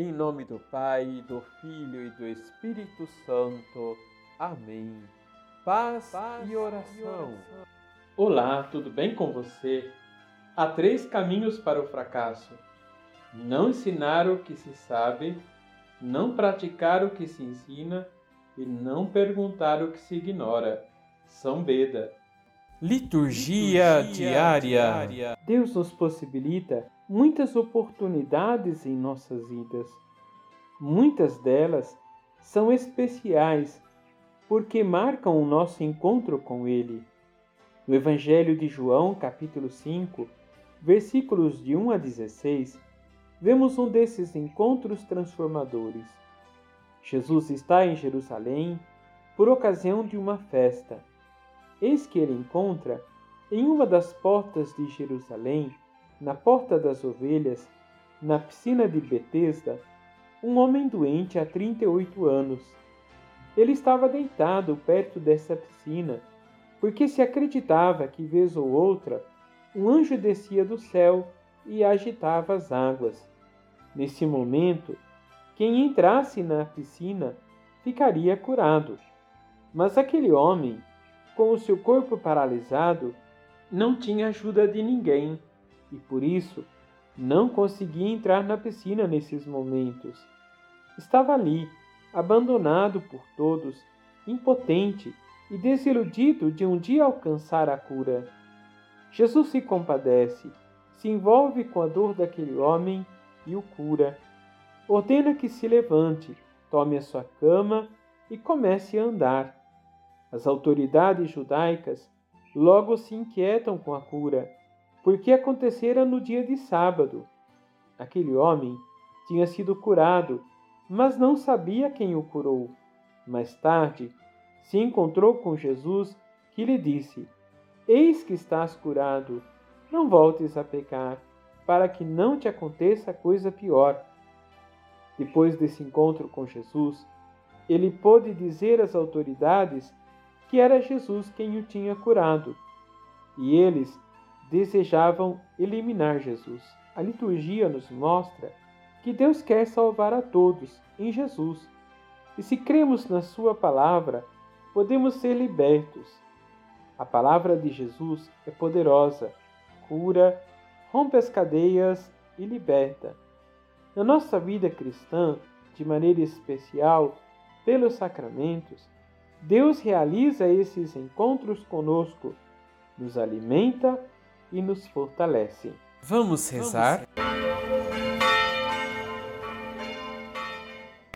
Em nome do Pai, do Filho e do Espírito Santo. Amém. Paz, Paz e, oração. e oração. Olá, tudo bem com você? Há três caminhos para o fracasso: não ensinar o que se sabe, não praticar o que se ensina e não perguntar o que se ignora. São Beda. Liturgia, Liturgia diária. diária. Deus nos possibilita muitas oportunidades em nossas vidas. Muitas delas são especiais porque marcam o nosso encontro com Ele. No Evangelho de João, capítulo 5, versículos de 1 a 16, vemos um desses encontros transformadores. Jesus está em Jerusalém por ocasião de uma festa. Eis que ele encontra, em uma das portas de Jerusalém, na porta das ovelhas, na piscina de Betesda, um homem doente há 38 anos. Ele estava deitado perto dessa piscina, porque se acreditava que, vez ou outra, um anjo descia do céu e agitava as águas. Nesse momento, quem entrasse na piscina ficaria curado. Mas aquele homem, com o seu corpo paralisado, não tinha ajuda de ninguém e por isso não conseguia entrar na piscina nesses momentos. Estava ali, abandonado por todos, impotente e desiludido de um dia alcançar a cura. Jesus se compadece, se envolve com a dor daquele homem e o cura ordena que se levante, tome a sua cama e comece a andar. As autoridades judaicas logo se inquietam com a cura, porque acontecera no dia de sábado. Aquele homem tinha sido curado, mas não sabia quem o curou. Mais tarde, se encontrou com Jesus, que lhe disse: Eis que estás curado, não voltes a pecar, para que não te aconteça coisa pior. Depois desse encontro com Jesus, ele pôde dizer às autoridades que era Jesus quem o tinha curado, e eles desejavam eliminar Jesus. A liturgia nos mostra que Deus quer salvar a todos em Jesus, e se cremos na Sua palavra, podemos ser libertos. A palavra de Jesus é poderosa, cura, rompe as cadeias e liberta. Na nossa vida cristã, de maneira especial, pelos sacramentos, Deus realiza esses encontros conosco, nos alimenta e nos fortalece. Vamos rezar?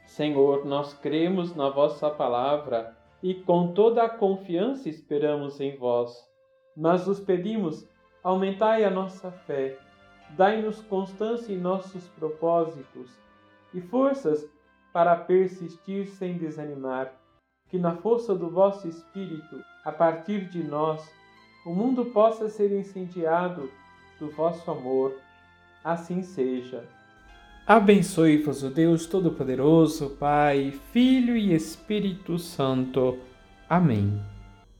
Senhor, nós cremos na vossa palavra e com toda a confiança esperamos em vós. Mas os pedimos, aumentai a nossa fé dai-nos constância em nossos propósitos e forças para persistir sem desanimar. Que na força do vosso Espírito, a partir de nós, o mundo possa ser incendiado do vosso amor. Assim seja. Abençoe-vos o Deus Todo-Poderoso, Pai, Filho e Espírito Santo. Amém.